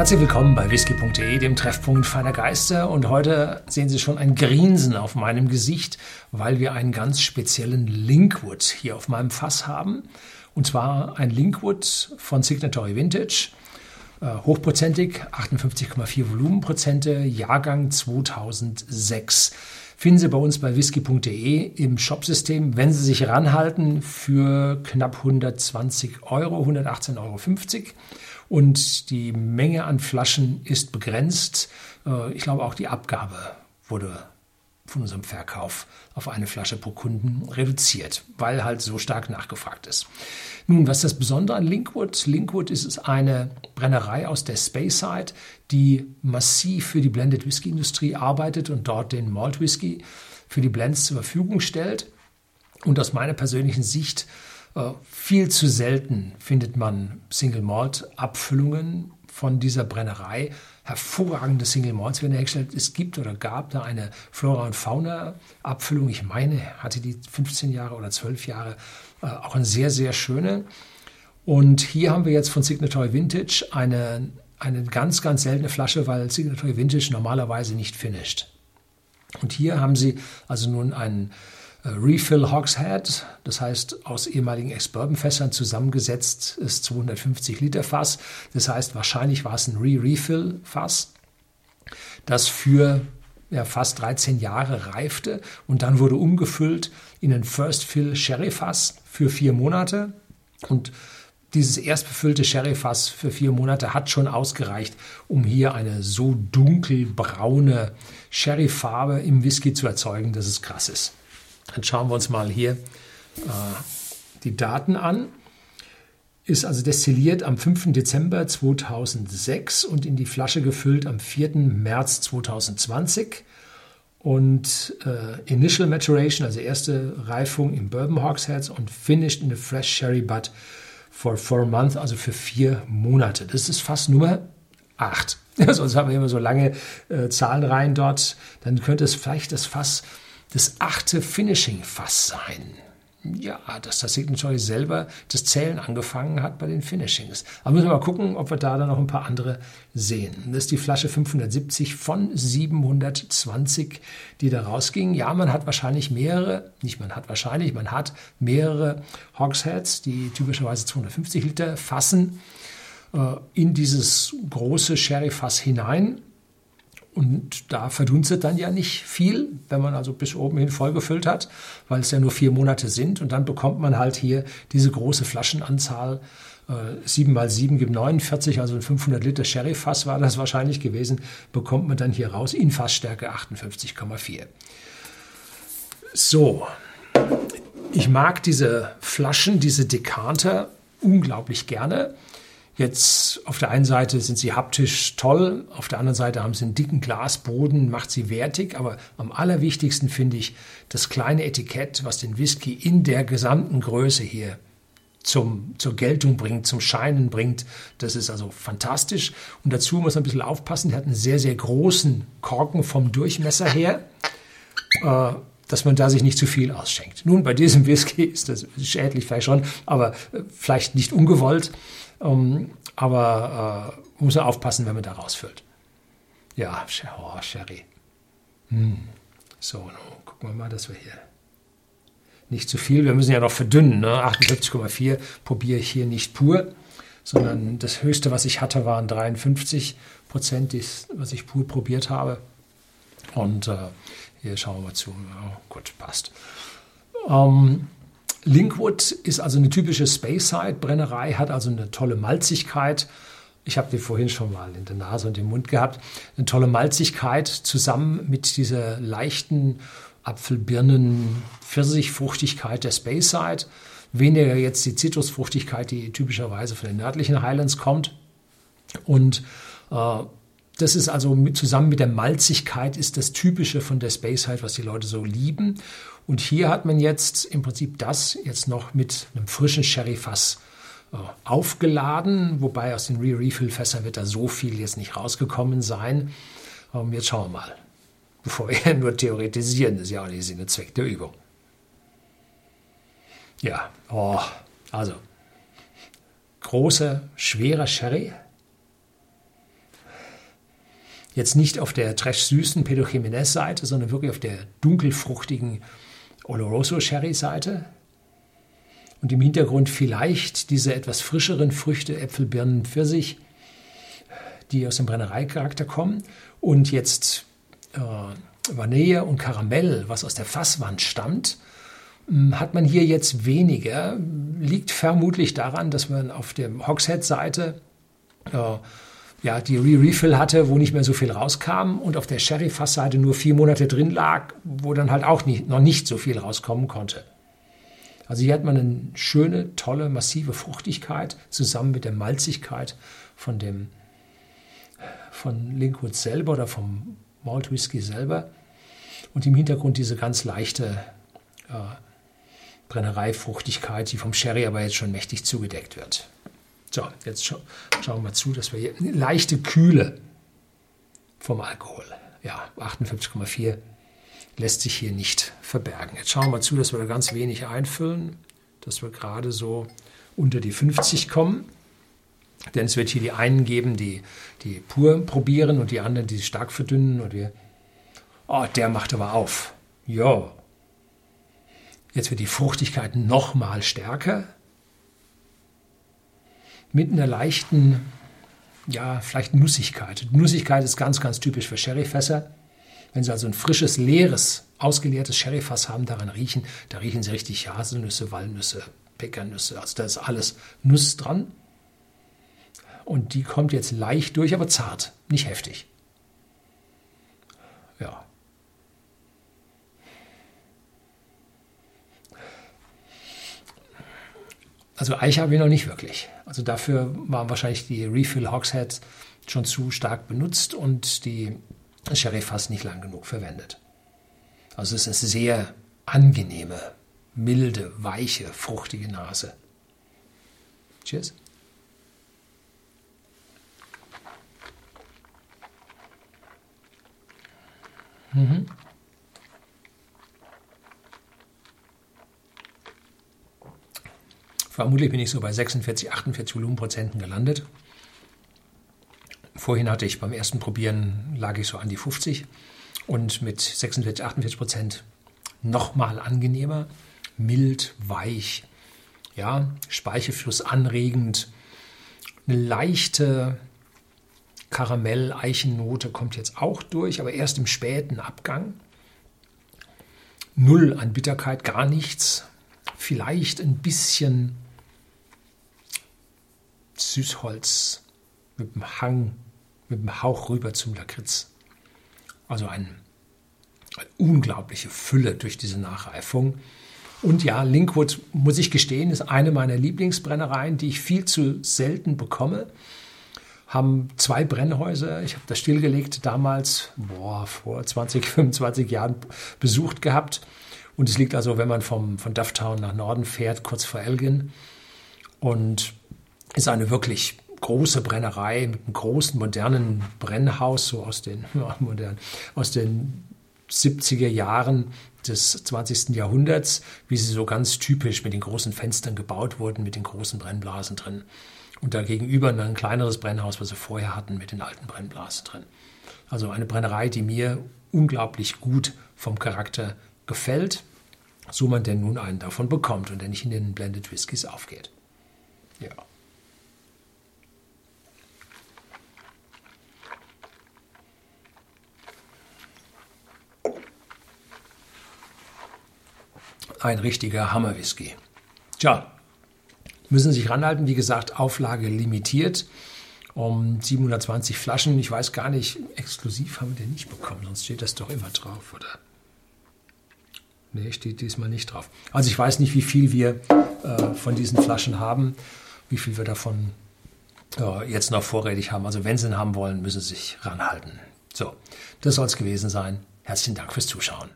Herzlich willkommen bei whisky.de, dem Treffpunkt feiner Geister. Und heute sehen Sie schon ein Grinsen auf meinem Gesicht, weil wir einen ganz speziellen Linkwood hier auf meinem Fass haben. Und zwar ein Linkwood von Signatory Vintage. Äh, hochprozentig, 58,4 Volumenprozente, Jahrgang 2006 finden Sie bei uns bei whisky.de im Shopsystem, wenn Sie sich ranhalten, für knapp 120 Euro, 118,50 Euro. Und die Menge an Flaschen ist begrenzt. Äh, ich glaube, auch die Abgabe wurde von unserem Verkauf auf eine Flasche pro Kunden reduziert, weil halt so stark nachgefragt ist. Nun, was ist das Besondere an Linkwood? Linkwood ist eine Brennerei aus der Speyside, die massiv für die Blended Whisky Industrie arbeitet und dort den Malt Whisky für die Blends zur Verfügung stellt. Und aus meiner persönlichen Sicht viel zu selten findet man Single Malt Abfüllungen von dieser Brennerei. Hervorragende Single Malts werden hergestellt. Es gibt oder gab da eine Flora und Fauna Abfüllung. Ich meine, hatte die 15 Jahre oder 12 Jahre äh, auch eine sehr, sehr schöne. Und hier haben wir jetzt von Signatory Vintage eine, eine ganz, ganz seltene Flasche, weil Signatory Vintage normalerweise nicht finisht. Und hier haben sie also nun einen äh, Refill Hogshead, das heißt aus ehemaligen Ex-Bourbon-Fässern zusammengesetzt ist 250 Liter Fass. Das heißt, wahrscheinlich war es ein Re-Refill-Fass, das für ja, fast 13 Jahre reifte und dann wurde umgefüllt in ein First Fill Sherry Fass für vier Monate und dieses erst befüllte Sherryfass für vier Monate hat schon ausgereicht, um hier eine so dunkelbraune Sherryfarbe im Whisky zu erzeugen, dass es krass ist. Dann schauen wir uns mal hier äh, die Daten an. Ist also destilliert am 5. Dezember 2006 und in die Flasche gefüllt am 4. März 2020. Und äh, Initial Maturation, also erste Reifung im Bourbon Hogsheads und Finished in a Fresh Sherry Butt for four months, also für vier Monate. Das ist fast Nummer 8. Sonst haben wir immer so lange äh, Zahlenreihen dort. Dann könnte es vielleicht das Fass das achte Finishing-Fass sein. Ja, dass das Signature selber das Zählen angefangen hat bei den Finishings. Aber müssen wir mal gucken, ob wir da dann noch ein paar andere sehen. Das ist die Flasche 570 von 720, die da rausging. Ja, man hat wahrscheinlich mehrere, nicht man hat wahrscheinlich, man hat mehrere Hogsheads, die typischerweise 250 Liter fassen, äh, in dieses große Sherry-Fass hinein und da verdunstet dann ja nicht viel, wenn man also bis oben hin vollgefüllt hat, weil es ja nur vier Monate sind. Und dann bekommt man halt hier diese große Flaschenanzahl. Äh, 7 mal 7 gibt 49, also ein 500 Liter Sherry-Fass war das wahrscheinlich gewesen, bekommt man dann hier raus in Fassstärke 58,4. So, ich mag diese Flaschen, diese Dekanter unglaublich gerne. Jetzt auf der einen Seite sind sie haptisch toll, auf der anderen Seite haben sie einen dicken Glasboden, macht sie wertig, aber am allerwichtigsten finde ich das kleine Etikett, was den Whisky in der gesamten Größe hier zum, zur Geltung bringt, zum Scheinen bringt. Das ist also fantastisch. Und dazu muss man ein bisschen aufpassen, der hat einen sehr, sehr großen Korken vom Durchmesser her. Äh, dass man da sich nicht zu viel ausschenkt. Nun, bei diesem Whisky ist das schädlich vielleicht schon, aber äh, vielleicht nicht ungewollt. Ähm, aber äh, muss man aufpassen, wenn man da rausfüllt. Ja, oh, Sherry. Hm. So, nun gucken wir mal, dass wir hier nicht zu viel, wir müssen ja noch verdünnen. Ne? 58,4 probiere ich hier nicht pur, sondern das höchste, was ich hatte, waren 53 Prozent, was ich pur probiert habe. Und äh, hier schauen wir mal zu. Oh, gut, passt. Ähm, Linkwood ist also eine typische Speyside-Brennerei, hat also eine tolle Malzigkeit. Ich habe die vorhin schon mal in der Nase und im Mund gehabt. Eine tolle Malzigkeit zusammen mit dieser leichten Apfelbirnen-Pfirsichfruchtigkeit der Speyside. Weniger jetzt die Zitrusfruchtigkeit, die typischerweise von den nördlichen Highlands kommt. Und äh, das ist also mit, zusammen mit der Malzigkeit ist das Typische von der Space was die Leute so lieben. Und hier hat man jetzt im Prinzip das jetzt noch mit einem frischen Sherryfass äh, aufgeladen, wobei aus den Re-Refill-Fässern wird da so viel jetzt nicht rausgekommen sein. Ähm, jetzt schauen wir mal. Bevor wir nur theoretisieren, das ist ja auch nicht Sinn und Zweck der Übung. Ja, oh, also großer, schwerer Sherry Jetzt nicht auf der trash-süßen Pedro Jiménez-Seite, sondern wirklich auf der dunkelfruchtigen Oloroso-Sherry-Seite. Und im Hintergrund vielleicht diese etwas frischeren Früchte, Äpfel, Birnen, Pfirsich, die aus dem Brennereicharakter kommen. Und jetzt äh, Vanille und Karamell, was aus der Fasswand stammt, hm, hat man hier jetzt weniger. Liegt vermutlich daran, dass man auf der Hogshead-Seite äh, ja, die Re-Refill hatte, wo nicht mehr so viel rauskam und auf der Sherry-Fassseite nur vier Monate drin lag, wo dann halt auch nicht, noch nicht so viel rauskommen konnte. Also hier hat man eine schöne, tolle, massive Fruchtigkeit zusammen mit der Malzigkeit von dem von Linkwood selber oder vom Malt Whisky selber und im Hintergrund diese ganz leichte äh, Brennereifruchtigkeit, die vom Sherry aber jetzt schon mächtig zugedeckt wird. So, jetzt scha schauen wir mal zu, dass wir hier eine leichte Kühle vom Alkohol, ja, 58,4 lässt sich hier nicht verbergen. Jetzt schauen wir mal zu, dass wir da ganz wenig einfüllen, dass wir gerade so unter die 50 kommen. Denn es wird hier die einen geben, die, die pur probieren und die anderen, die stark verdünnen. Und wir, oh, der macht aber auf. Ja. Jetzt wird die Fruchtigkeit nochmal stärker. Mit einer leichten, ja, vielleicht Nussigkeit. Nussigkeit ist ganz, ganz typisch für Sherryfässer. Wenn Sie also ein frisches, leeres, ausgeleertes Sherryfass haben, daran riechen, da riechen Sie richtig Haselnüsse, Walnüsse, Pekannüsse. Also da ist alles Nuss dran. Und die kommt jetzt leicht durch, aber zart, nicht heftig. Ja. Also Eiche habe ich noch nicht wirklich. Also dafür waren wahrscheinlich die Refill Hogsheads schon zu stark benutzt und die Sherry fast nicht lang genug verwendet. Also es ist eine sehr angenehme, milde, weiche, fruchtige Nase. Cheers. Mhm. Vermutlich bin ich so bei 46, 48 Volumenprozenten gelandet. Vorhin hatte ich beim ersten Probieren lag ich so an die 50 und mit 46, 48 Prozent nochmal angenehmer, mild, weich, ja, Speichelfluss anregend, eine leichte Karamell-Eichennote kommt jetzt auch durch, aber erst im späten Abgang. Null an Bitterkeit, gar nichts. Vielleicht ein bisschen Süßholz mit dem Hang, mit dem Hauch rüber zum Lakritz. Also ein, eine unglaubliche Fülle durch diese Nachreifung. Und ja, Linkwood, muss ich gestehen, ist eine meiner Lieblingsbrennereien, die ich viel zu selten bekomme haben zwei Brennhäuser. Ich habe das stillgelegt damals, boah, vor 20, 25 Jahren besucht gehabt. Und es liegt also, wenn man vom, von Dufftown nach Norden fährt, kurz vor Elgin. Und ist eine wirklich große Brennerei mit einem großen modernen Brennhaus, so aus den, ja, modern, aus den 70er Jahren des 20. Jahrhunderts, wie sie so ganz typisch mit den großen Fenstern gebaut wurden, mit den großen Brennblasen drin. Und dagegenüber ein kleineres Brennhaus, was wir vorher hatten, mit den alten Brennblasen drin. Also eine Brennerei, die mir unglaublich gut vom Charakter gefällt, so man denn nun einen davon bekommt und der nicht in den Blended Whiskys aufgeht. Ja. Ein richtiger Hammer-Whisky. Tja, müssen sich ranhalten. Wie gesagt, Auflage limitiert um 720 Flaschen. Ich weiß gar nicht, exklusiv haben wir den nicht bekommen, sonst steht das doch immer drauf, oder? Nee, steht diesmal nicht drauf. Also ich weiß nicht, wie viel wir äh, von diesen Flaschen haben, wie viel wir davon äh, jetzt noch vorrätig haben. Also wenn Sie ihn haben wollen, müssen Sie sich ranhalten. So, das soll es gewesen sein. Herzlichen Dank fürs Zuschauen.